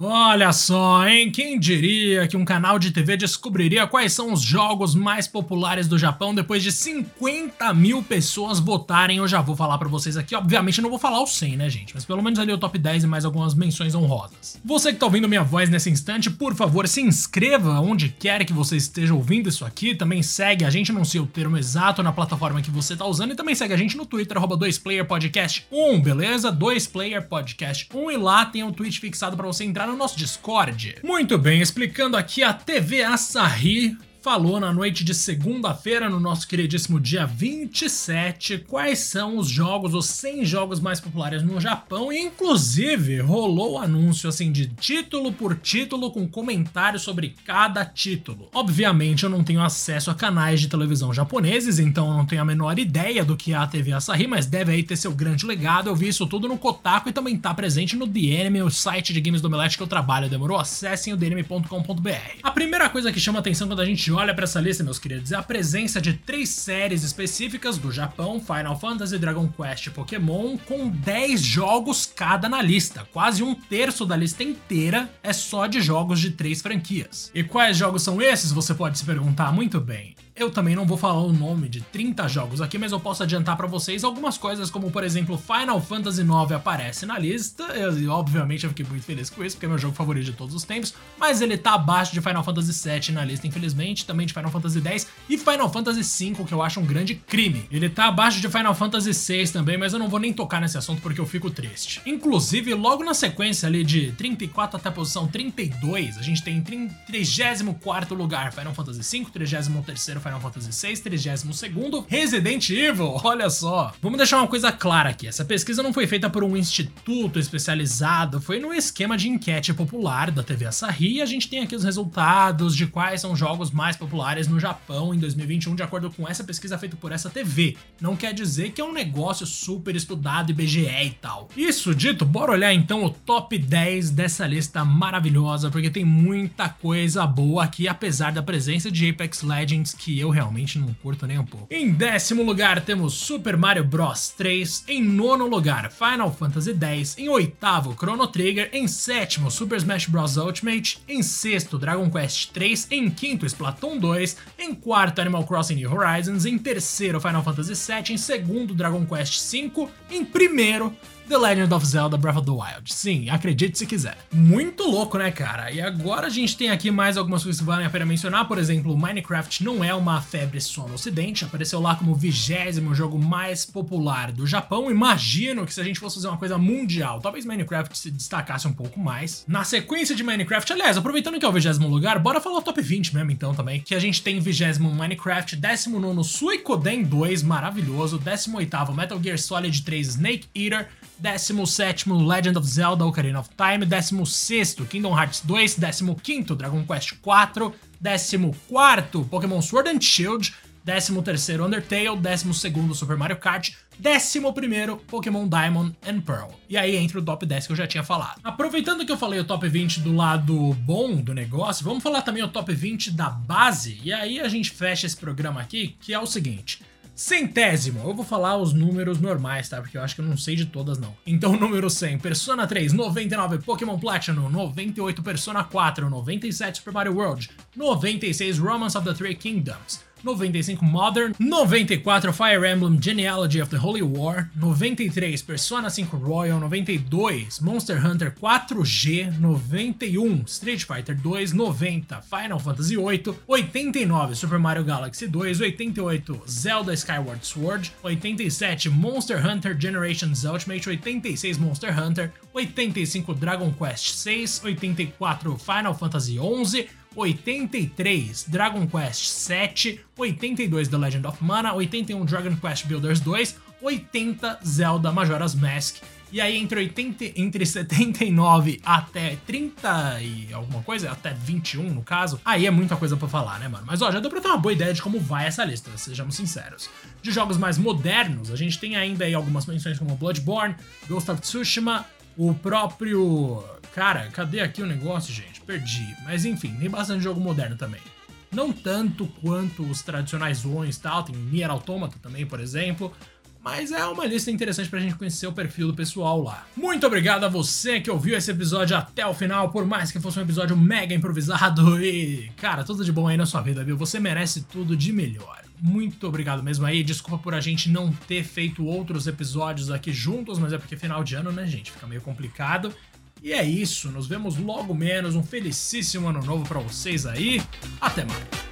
Olha só, hein? Quem diria que um canal de TV descobriria quais são os jogos mais populares do Japão depois de 50 mil pessoas votarem? Eu já vou falar pra vocês aqui. Obviamente não vou falar os 100, né, gente? Mas pelo menos ali o top 10 e mais algumas menções honrosas. Você que tá ouvindo minha voz nesse instante, por favor, se inscreva onde quer que você esteja ouvindo isso aqui. Também segue a gente, não sei o termo exato na plataforma que você tá usando. E também segue a gente no Twitter, arroba 2playerpodcast1, beleza? 2playerpodcast1 e lá tem o tweet fixado pra você entrar no nosso Discord. Muito bem, explicando aqui a TV Asahi falou na noite de segunda-feira, no nosso queridíssimo dia 27, quais são os jogos, os 100 jogos mais populares no Japão, e inclusive rolou o anúncio assim de título por título com comentários sobre cada título. Obviamente eu não tenho acesso a canais de televisão japoneses, então eu não tenho a menor ideia do que é a TV Asahi, mas deve aí ter seu grande legado. Eu vi isso tudo no Kotaku e também tá presente no The o site de games do Omelete que eu trabalho. Demorou? Acessem o dnm.com.br. A primeira coisa que chama atenção quando a gente olha para essa lista, meus queridos, é a presença de três séries específicas do Japão: Final Fantasy, Dragon Quest e Pokémon, com 10 jogos cada na lista. Quase um terço da lista inteira é só de jogos de três franquias. E quais jogos são esses? Você pode se perguntar muito bem. Eu também não vou falar o nome de 30 jogos aqui, mas eu posso adiantar para vocês algumas coisas, como por exemplo, Final Fantasy IX aparece na lista. E obviamente eu fiquei muito feliz com isso, porque é meu jogo favorito de todos os tempos, mas ele tá abaixo de Final Fantasy VII na lista, infelizmente, também de Final Fantasy X e Final Fantasy V, que eu acho um grande crime. Ele tá abaixo de Final Fantasy VI também, mas eu não vou nem tocar nesse assunto porque eu fico triste. Inclusive, logo na sequência ali de 34 até a posição 32, a gente tem em 34 lugar Final Fantasy V, 33 Final Fantasy VI, 32 Resident Evil, olha só. Vamos deixar uma coisa clara aqui, essa pesquisa não foi feita por um instituto especializado, foi no esquema de enquete popular da TV Asahi e a gente tem aqui os resultados de quais são os jogos mais populares no Japão em 2021, de acordo com essa pesquisa feita por essa TV. Não quer dizer que é um negócio super estudado IBGE e tal. Isso dito, bora olhar então o top 10 dessa lista maravilhosa, porque tem muita coisa boa aqui, apesar da presença de Apex Legends, que eu realmente não curto nem um pouco. Em décimo lugar temos Super Mario Bros. 3, em nono lugar Final Fantasy X, em oitavo Chrono Trigger, em sétimo Super Smash Bros. Ultimate, em sexto Dragon Quest 3, em quinto Splatoon 2, em quarto Animal Crossing New Horizons, em terceiro Final Fantasy VII, em segundo Dragon Quest V, em primeiro The Legend of Zelda Breath of the Wild. Sim, acredite se quiser. Muito louco, né, cara? E agora a gente tem aqui mais algumas coisas que valem a pena mencionar. Por exemplo, Minecraft não é uma febre só no ocidente, apareceu lá como o vigésimo jogo mais popular do Japão. Imagino que se a gente fosse fazer uma coisa mundial, talvez Minecraft se destacasse um pouco mais. Na sequência de Minecraft, aliás, aproveitando que é o vigésimo lugar, bora falar o top 20 mesmo então também, que a gente tem vigésimo Minecraft, 19 Suikoden 2, maravilhoso, 18 Metal Gear Solid 3 Snake Eater, 17 Legend of Zelda Ocarina of Time, 16 Kingdom Hearts 2, 15 Dragon Quest 4, 14 Pokémon Sword and Shield, 13 Undertale, 12 Super Mario Kart, 11 Pokémon Diamond and Pearl. E aí entra o top 10 que eu já tinha falado. Aproveitando que eu falei o top 20 do lado bom do negócio, vamos falar também o top 20 da base. E aí a gente fecha esse programa aqui, que é o seguinte. Centésimo, eu vou falar os números normais, tá? Porque eu acho que eu não sei de todas, não. Então, número 100, Persona 3, 99, Pokémon Platinum, 98, Persona 4, 97, Super Mario World, 96, Romance of the Three Kingdoms, 95 Modern, 94 Fire Emblem Genealogy of the Holy War, 93 Persona 5 Royal, 92 Monster Hunter 4G, 91 Street Fighter 2, 90 Final Fantasy 8, 89 Super Mario Galaxy 2, 88 Zelda Skyward Sword, 87 Monster Hunter Generations Ultimate, 86 Monster Hunter, 85 Dragon Quest 6, 84 Final Fantasy 11, 83 Dragon Quest 7, 82 The Legend of Mana, 81 Dragon Quest Builders 2, 80 Zelda Majora's Mask. E aí entre 80, entre 79 até 30 e alguma coisa, até 21 no caso, aí é muita coisa para falar, né, mano? Mas ó, já deu pra ter uma boa ideia de como vai essa lista, sejamos sinceros. De jogos mais modernos, a gente tem ainda aí algumas menções como Bloodborne, Ghost of Tsushima, o próprio. Cara, cadê aqui o negócio, gente? Perdi. Mas enfim, tem bastante jogo moderno também. Não tanto quanto os tradicionais ones e tal, tem Nier Automata também, por exemplo. mas é uma lista interessante pra gente conhecer o perfil do pessoal lá. Muito obrigado a você que ouviu esse episódio até o final, por mais que fosse um episódio mega improvisado e, cara, tudo de bom aí na sua vida, viu? Você merece tudo de melhor. Muito obrigado mesmo aí. Desculpa por a gente não ter feito outros episódios aqui juntos, mas é porque final de ano, né, gente? Fica meio complicado. E é isso, nos vemos logo menos. Um felicíssimo ano novo para vocês aí. Até mais.